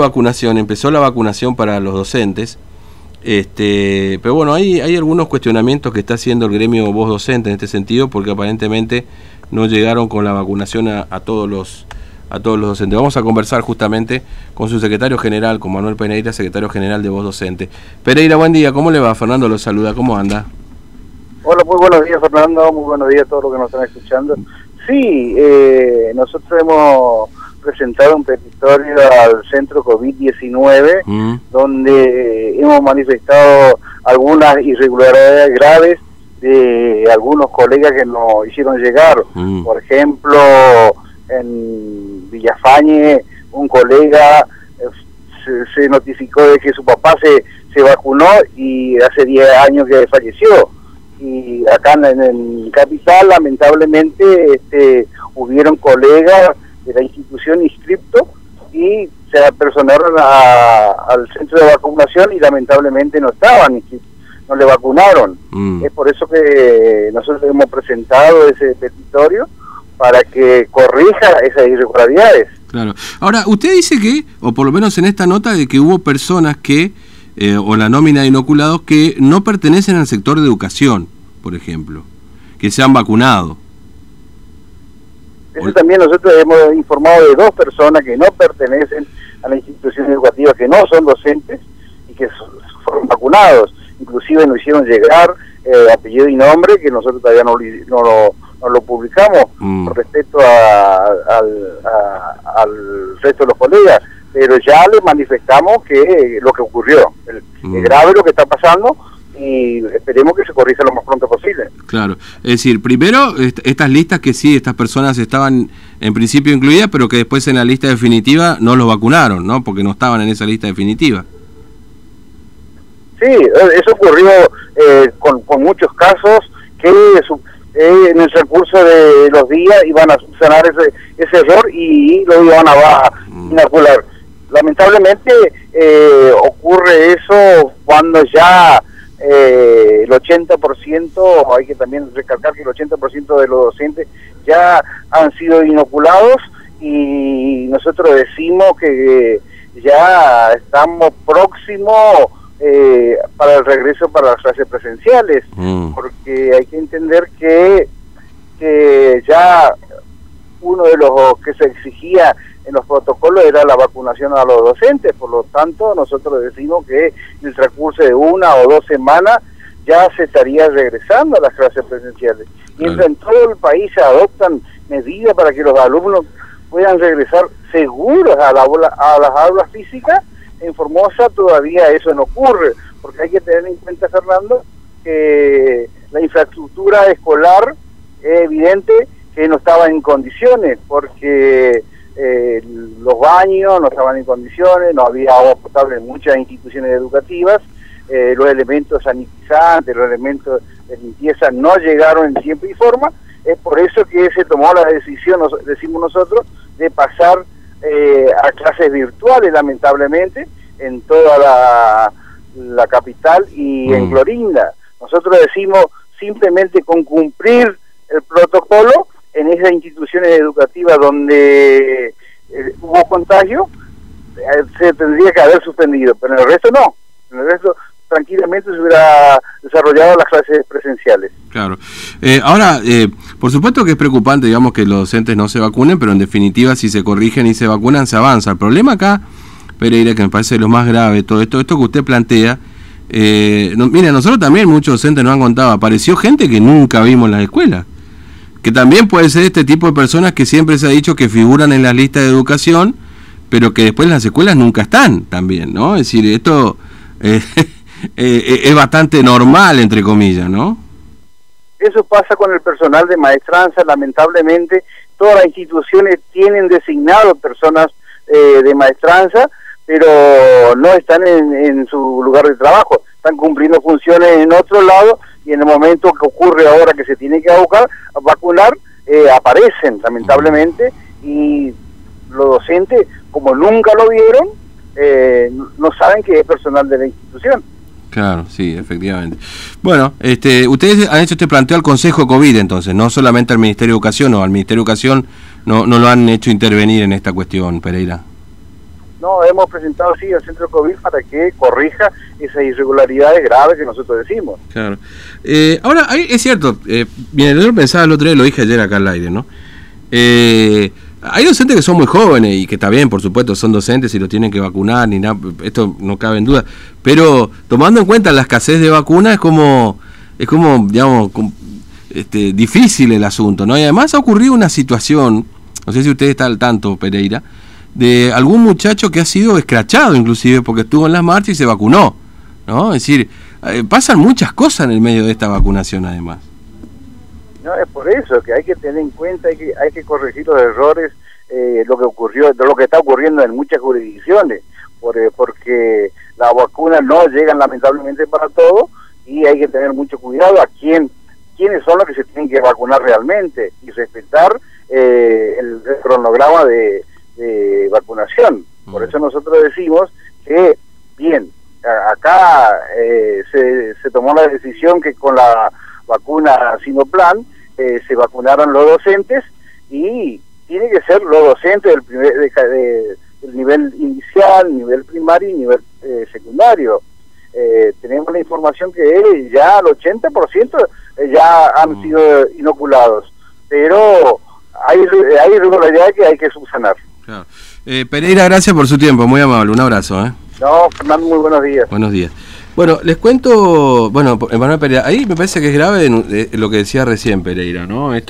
vacunación, empezó la vacunación para los docentes, este, pero bueno, hay, hay algunos cuestionamientos que está haciendo el gremio voz docente en este sentido, porque aparentemente no llegaron con la vacunación a, todos los a todos los docentes. Vamos a conversar justamente con su secretario general, con Manuel Pereira, secretario general de Voz Docente. Pereira, buen día, ¿cómo le va? Fernando lo saluda, ¿cómo anda? Hola, muy buenos días Fernando, muy buenos días a todos los que nos están escuchando. Sí, eh, nosotros hemos presentado un petitorio al centro COVID-19, mm. donde hemos manifestado algunas irregularidades graves de algunos colegas que nos hicieron llegar. Mm. Por ejemplo, en Villafañe, un colega eh, se, notificó de que su papá se, se vacunó y hace 10 años que falleció. Y acá en, el capital, lamentablemente, este, hubieron colegas de la institución inscripto y se apersonaron al centro de vacunación y lamentablemente no estaban no le vacunaron. Mm. Es por eso que nosotros hemos presentado ese petitorio para que corrija esas irregularidades. Claro. Ahora, usted dice que, o por lo menos en esta nota, de que hubo personas que, eh, o la nómina de inoculados, que no pertenecen al sector de educación, por ejemplo, que se han vacunado. Eso también nosotros hemos informado de dos personas que no pertenecen a la institución educativa, que no son docentes y que fueron vacunados. Inclusive nos hicieron llegar eh, apellido y nombre, que nosotros todavía no, no, lo, publicamos mm. respecto al, resto de los colegas. Pero ya les manifestamos que lo que ocurrió, es mm. grave lo que está pasando, y esperemos que se corrija lo más pronto posible. Claro, es decir, primero estas listas que sí, estas personas estaban en principio incluidas, pero que después en la lista definitiva no los vacunaron, ¿no? Porque no estaban en esa lista definitiva. Sí, eso ocurrió eh, con, muchos casos que eh, en el recurso de los días iban a sanar ese, ese error y lo iban a mm. inocular. Lamentablemente eh, ocurre eso cuando ya eh, el 80%, hay que también recalcar que el 80% de los docentes ya han sido inoculados y nosotros decimos que ya estamos próximos eh, para el regreso para las clases presenciales, mm. porque hay que entender que, que ya uno de los que se exigía en los protocolos era la vacunación a los docentes, por lo tanto nosotros decimos que en el transcurso de una o dos semanas ya se estaría regresando a las clases presenciales. Mientras en todo el país se adoptan medidas para que los alumnos puedan regresar seguros a, la, a las aulas físicas, en Formosa todavía eso no ocurre, porque hay que tener en cuenta, Fernando, que la infraestructura escolar es evidente que no estaba en condiciones, porque eh, los baños no estaban en condiciones, no había agua potable en muchas instituciones educativas, eh, los elementos sanitizantes, los elementos de limpieza no llegaron en tiempo y forma, es por eso que se tomó la decisión, decimos nosotros, de pasar eh, a clases virtuales, lamentablemente, en toda la, la capital y en Clorinda. Mm. Nosotros decimos simplemente con cumplir el protocolo, en esas instituciones educativas donde eh, hubo contagio, eh, se tendría que haber suspendido, pero en el resto no. En el resto tranquilamente se hubiera desarrollado las clases presenciales. Claro. Eh, ahora, por supuesto que es preocupante, digamos, que los docentes no se vacunen, pero en definitiva, si se corrigen y se vacunan, se avanza. El problema acá, Pereira, que me parece lo más grave, todo esto, esto que usted plantea, eh, mira, nosotros también, muchos docentes nos han contado, apareció gente que nunca vimos en la escuela que también puede ser este tipo de personas que siempre se ha dicho que figuran en la lista de educación, pero que después en las escuelas nunca están también, ¿no? Es decir, esto eh, eh, es bastante normal, entre comillas, ¿no? Eso pasa con el personal de maestranza, lamentablemente todas las instituciones tienen designado personas eh, de maestranza, pero no están en su lugar de trabajo, están cumpliendo funciones en otro lado y en el momento que ocurre ahora que se tiene que vacunar, vacunar eh, aparecen lamentablemente y los docentes, como nunca lo vieron, eh, no saben que es personal de la institución. Claro, sí, efectivamente. Bueno, este, ustedes han hecho este planteo al Consejo COVID entonces, no solamente al Ministerio de Educación o al Ministerio de Educación no, no lo han hecho intervenir en esta cuestión, Pereira. No, hemos presentado sí al centro COVID para que corrija esas irregularidades graves que nosotros decimos. Claro. Eh, ahora, es cierto, eh, bien, yo pensaba el otro día, lo dije ayer acá al aire, ¿no? Eh, hay docentes que son muy jóvenes y que está bien, por supuesto, son docentes y los tienen que vacunar, ni nada, esto no cabe en duda. Pero tomando en cuenta la escasez de vacunas, es como, es como, digamos, este, difícil el asunto, ¿no? Y además ha ocurrido una situación, no sé si usted está al tanto, Pereira, de algún muchacho que ha sido escrachado inclusive porque estuvo en las marchas y se vacunó, ¿no? Es decir, eh, pasan muchas cosas en el medio de esta vacunación además. No, es por eso que hay que tener en cuenta, hay que, hay que corregir los errores, eh, lo que ocurrió, lo que está ocurriendo en muchas jurisdicciones, por, eh, porque las vacunas no llegan lamentablemente para todos y hay que tener mucho cuidado a quién, quiénes son los que se tienen que vacunar realmente y respetar el, cronograma de, vacunación. Por eso nosotros decimos que, bien, acá se, se tomó la decisión que con la vacuna Sinoplan eh, se vacunaron los docentes y tiene que ser los docentes del, primer, del nivel inicial, nivel primario y nivel eh, secundario. Eh, tenemos la información que ya el 80% ya han mm. sido inoculados, pero hay, hay irregularidades que hay que subsanar. Pereira, gracias por su tiempo, muy amable, un abrazo. No, Fernando, muy buenos días. Buenos días. Bueno, les cuento, bueno, Emanuel Pereira, ahí me parece que es grave lo que decía recién Pereira, ¿no? Esto